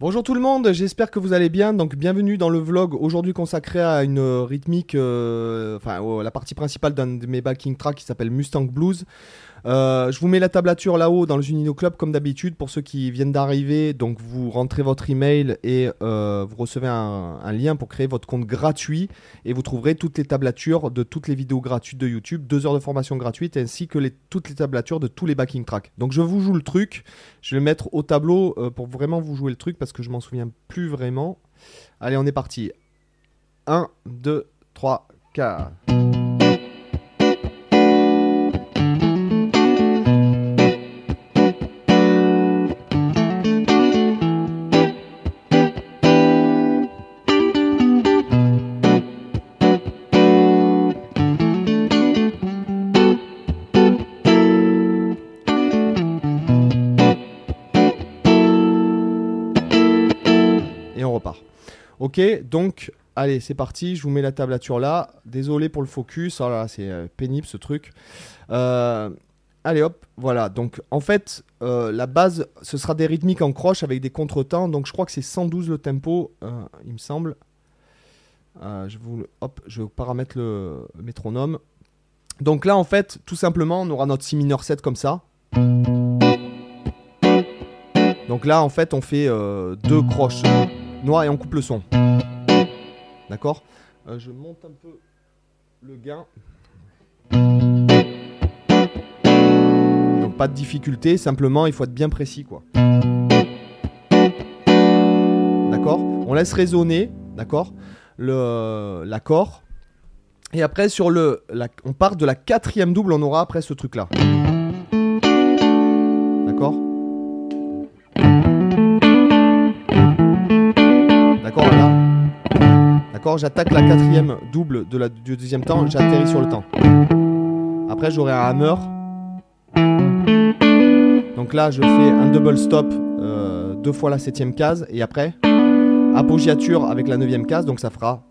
Bonjour tout le monde, j'espère que vous allez bien. Donc bienvenue dans le vlog aujourd'hui consacré à une rythmique, euh, enfin la partie principale d'un de mes backing tracks qui s'appelle Mustang Blues. Euh, je vous mets la tablature là-haut dans le Junino Club comme d'habitude pour ceux qui viennent d'arriver. Donc vous rentrez votre email et euh, vous recevez un, lien pour créer votre compte gratuit et vous trouverez toutes les tablatures de toutes les vidéos gratuites de YouTube, deux heures de formation gratuite ainsi que toutes les tablatures de tous les backing tracks. Donc je vous joue le truc. Je vais mettre au tableau euh, pour vraiment vous jouer le truc que je m'en souviens plus vraiment. Allez, on est parti. 1, 2, 3, 4. Ok, donc allez, c'est parti. Je vous mets la tablature là. Désolé pour le focus. Oh là, c'est euh, pénible ce truc. Euh, allez hop, voilà. Donc en fait, euh, la base, ce sera des rythmiques en croche avec des contretemps. Donc je crois que c'est 112 le tempo, il me semble. je vous, hop, je paramètre le métronome. Donc là, en fait, tout simplement, on aura notre si mineur 7 comme ça. Donc là, en fait, on fait deux croches noir et on coupe le son. D'accord euh, Je monte un peu le gain. Donc pas de difficulté, simplement il faut être bien précis quoi. D'accord On laisse résonner, d'accord L'accord. Et après sur le, on part de la quatrième double, on aura après ce truc là. J'attaque la quatrième double de la, du deuxième temps, j'atterris sur le temps. Après, j'aurai un hammer. Donc là, je fais un double stop euh, deux fois la septième case. Et après, appoggiature avec la neuvième case. Donc ça fera.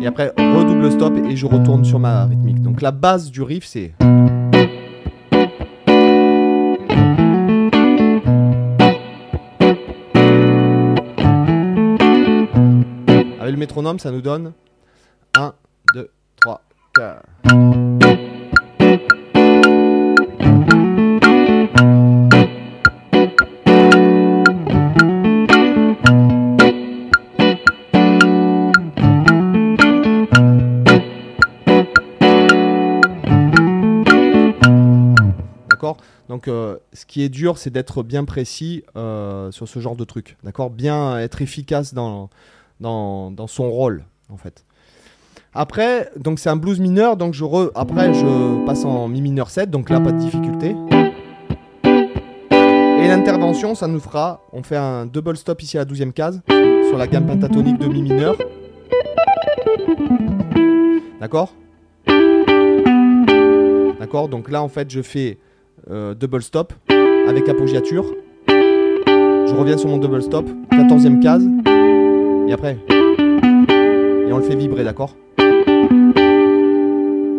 Et après, redouble stop et je retourne sur ma rythmique. Donc la base du riff, c'est. Métronome, ça nous donne 1, 2, 3, 4. D'accord? Donc, euh, ce qui est dur, c'est d'être bien précis euh, sur ce genre de truc. D'accord? Bien être efficace dans, dans, son rôle, en fait. Après, donc c'est un blues mineur, donc je après je passe en mi mineur 7, donc là pas de difficulté. Et l'intervention, ça nous fera, on fait un double stop ici à la 12e case, sur la gamme pentatonique de mi mineur. D'accord? D'accord Donc là en fait je fais euh, double stop avec appoggiature. Je reviens sur mon double stop, 14e case. Et après. Et on le fait vibrer, d'accord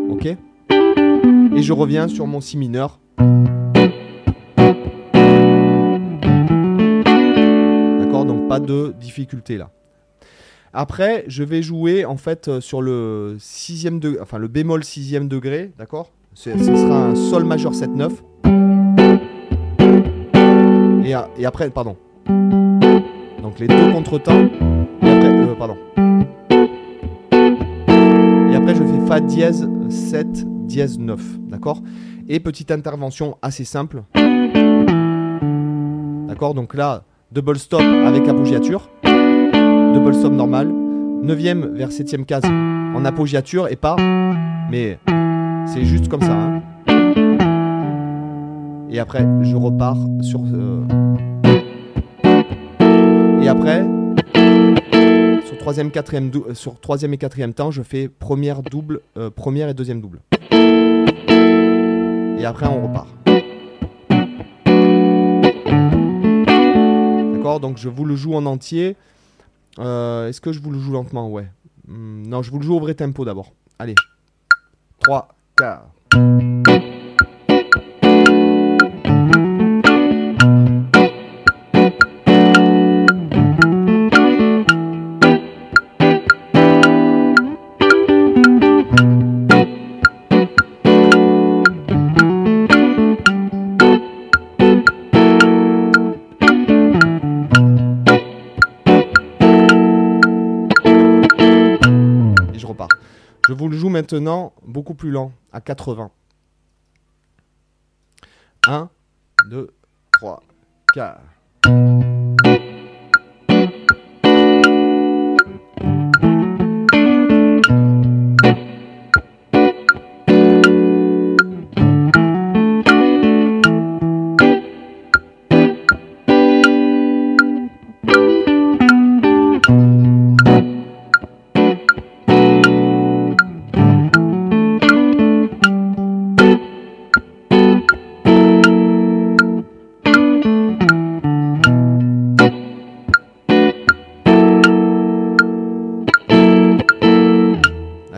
Ok Et je reviens sur mon si mineur. D'accord Donc pas de difficulté là. Après, je vais jouer en fait euh, sur le sixième degré, enfin le bémol sixième degré, d'accord Ce sera un sol majeur 7-9. Et, et après, pardon. Donc les deux contretemps. Pardon. Et après, je fais Fa dièse 7, dièse 9. D'accord? Et petite intervention assez simple. D'accord? Donc là, double stop avec appoggiature. Double stop normal. 9ème vers 7ème case en appoggiature et pas. Mais c'est juste comme ça. Hein. Et après, je repars sur. Euh, et après, troisième, quatrième euh, sur troisième et quatrième temps, je fais première double, euh, première et deuxième double. Et après, on repart. D'accord? Donc, je vous le joue en entier. Euh, est-ce que je vous le joue lentement? Ouais. Hmm, non, je vous le joue au vrai tempo d'abord. Allez. 3, 4. Maintenant beaucoup plus lent, à 80. 1, 2, 3, 4.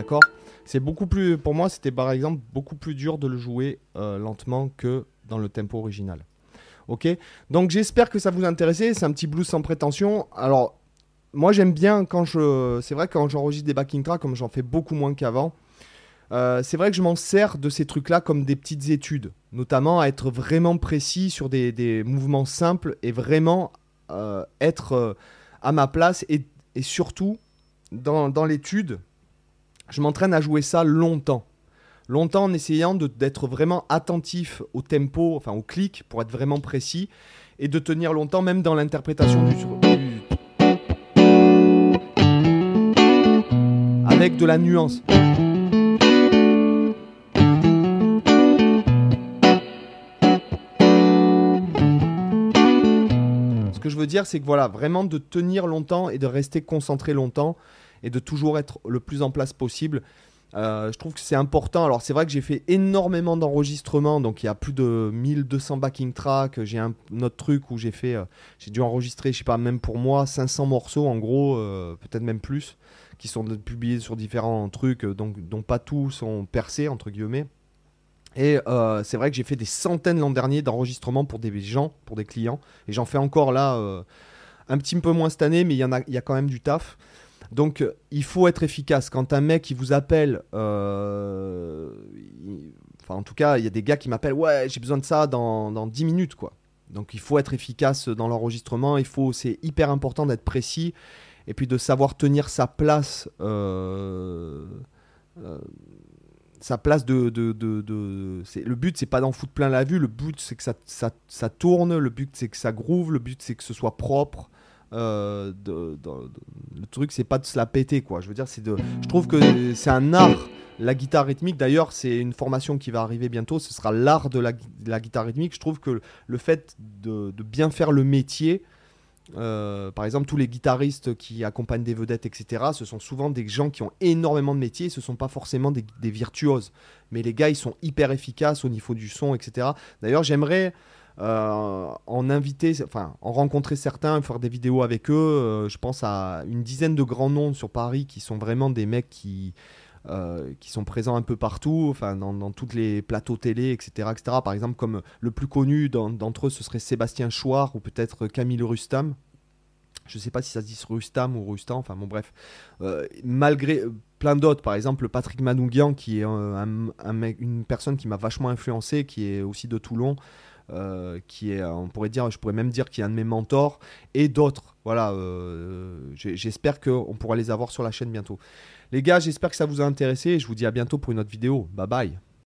D'accord C'est beaucoup plus, pour moi, c'était par exemple beaucoup plus dur de le jouer euh, lentement que dans le tempo original. Ok Donc j'espère que ça vous intéressait. C'est un petit blues sans prétention. Alors, moi j'aime bien quand je. C'est vrai quand j'enregistre des backing tracks, comme j'en fais beaucoup moins qu'avant, euh, c'est vrai que je m'en sers de ces trucs-là comme des petites études, notamment à être vraiment précis sur des, mouvements simples et vraiment euh, être à ma place et, surtout dans l'étude, je m'entraîne à jouer ça longtemps. Longtemps en essayant d'être vraiment attentif au tempo, enfin au clic, pour être vraiment précis, et de tenir longtemps même dans l'interprétation du, du- Avec de la nuance. Ce que je veux dire, c'est que voilà, vraiment de tenir longtemps et de rester concentré longtemps et de toujours être le plus en place possible. Euh, je trouve que c'est important. Alors, c'est vrai que j'ai fait énormément d'enregistrements, donc il y a plus de 1200 backing tracks. J'ai un autre truc où j'ai fait, euh, j'ai dû enregistrer, je sais pas, même pour moi, 500 morceaux en gros, euh, peut-être même plus, qui sont publiés sur différents trucs, donc, dont pas tous sont percés, entre guillemets. Et c'est vrai que j'ai fait des centaines l'an dernier d'enregistrements pour des gens, pour des clients, et j'en fais encore là un petit peu moins cette année, mais il y a quand même du taf. Donc euh, il faut être efficace. Quand un mec qui vous appelle, euh, en tout cas il y a des gars qui m'appellent, ouais j'ai besoin de ça dans, dans 10 minutes quoi. Donc il faut être efficace dans l'enregistrement, il faut, c'est hyper important d'être précis et puis de savoir tenir sa place. euh, sa place de, de, le but c'est pas d'en foutre plein la vue le but c'est que ça tourne le but c'est que ça groove le but c'est que ce soit propre euh, le truc c'est pas de se la péter quoi je veux dire c'est de je trouve que c'est un art la guitare rythmique d'ailleurs c'est une formation qui va arriver bientôt ce sera l'art de la, guitare rythmique je trouve que le fait de, de bien faire le métier euh, par exemple, tous les guitaristes qui accompagnent des vedettes, etc., ce sont souvent des gens qui ont énormément de métiers, ce ne sont pas forcément des, des virtuoses. Mais les gars, ils sont hyper efficaces au niveau du son, etc. D'ailleurs, j'aimerais euh, en inviter, enfin, en rencontrer certains, faire des vidéos avec eux. Euh, je pense à une dizaine de grands noms sur Paris qui sont vraiment des mecs qui, euh, qui sont présents un peu partout, enfin dans, dans toutes les plateaux télé, etc., etc. Par exemple, comme le plus connu d'en- d'entre eux, ce serait Sébastien Chouard ou peut-être Camille Rustam. Je sais pas si ça se dit Rustam ou Rustam, enfin bon bref. Malgré plein d'autres, par exemple Patrick Manougian, qui est une personne qui m'a vachement influencé, qui est aussi de Toulon, euh, qui est, euh, on pourrait dire, je pourrais même dire qu'il est un de mes mentors, et d'autres. Voilà, euh, j'espère qu'on pourra les avoir sur la chaîne bientôt. Les gars, j'espère que ça vous a intéressé et je vous dis à bientôt pour une autre vidéo. Bye bye.